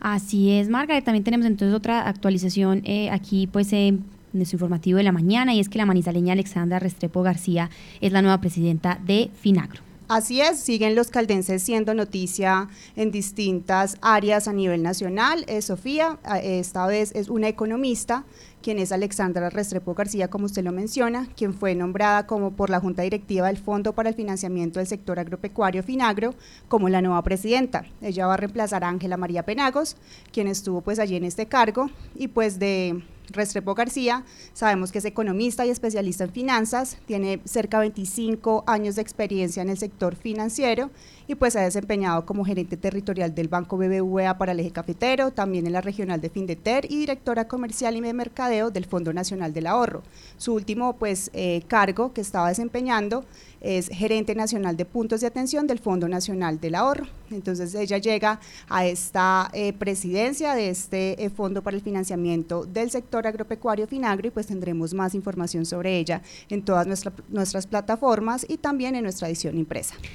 Así es, Margaret. También tenemos entonces otra actualización eh, aquí, pues en nuestro informativo de la mañana, y es que la manizaleña Alexandra Restrepo García es la nueva presidenta de Finagro. Así es, siguen los caldenses siendo noticia en distintas áreas a nivel nacional. Eh, Sofía, eh, esta vez es una economista, quien es Alexandra Restrepo García, como usted lo menciona, quien fue nombrada como por la Junta Directiva del Fondo para el Financiamiento del Sector Agropecuario Finagro como la nueva presidenta. Ella va a reemplazar a Ángela María Penagos, quien estuvo pues allí en este cargo, y pues de Restrepo García, sabemos que es economista y especialista en finanzas, tiene cerca de 25 años de experiencia en el sector financiero y pues ha desempeñado como gerente territorial del Banco BBVA para el eje cafetero, también en la regional de Findeter y directora comercial y de mercadeo del Fondo Nacional del Ahorro. Su último pues eh, cargo que estaba desempeñando es gerente nacional de puntos de atención del Fondo Nacional del Ahorro. Entonces ella llega a esta eh, presidencia de este eh, Fondo para el Financiamiento del Sector Agropecuario Finagro y pues tendremos más información sobre ella en todas nuestras plataformas y también en nuestra edición impresa.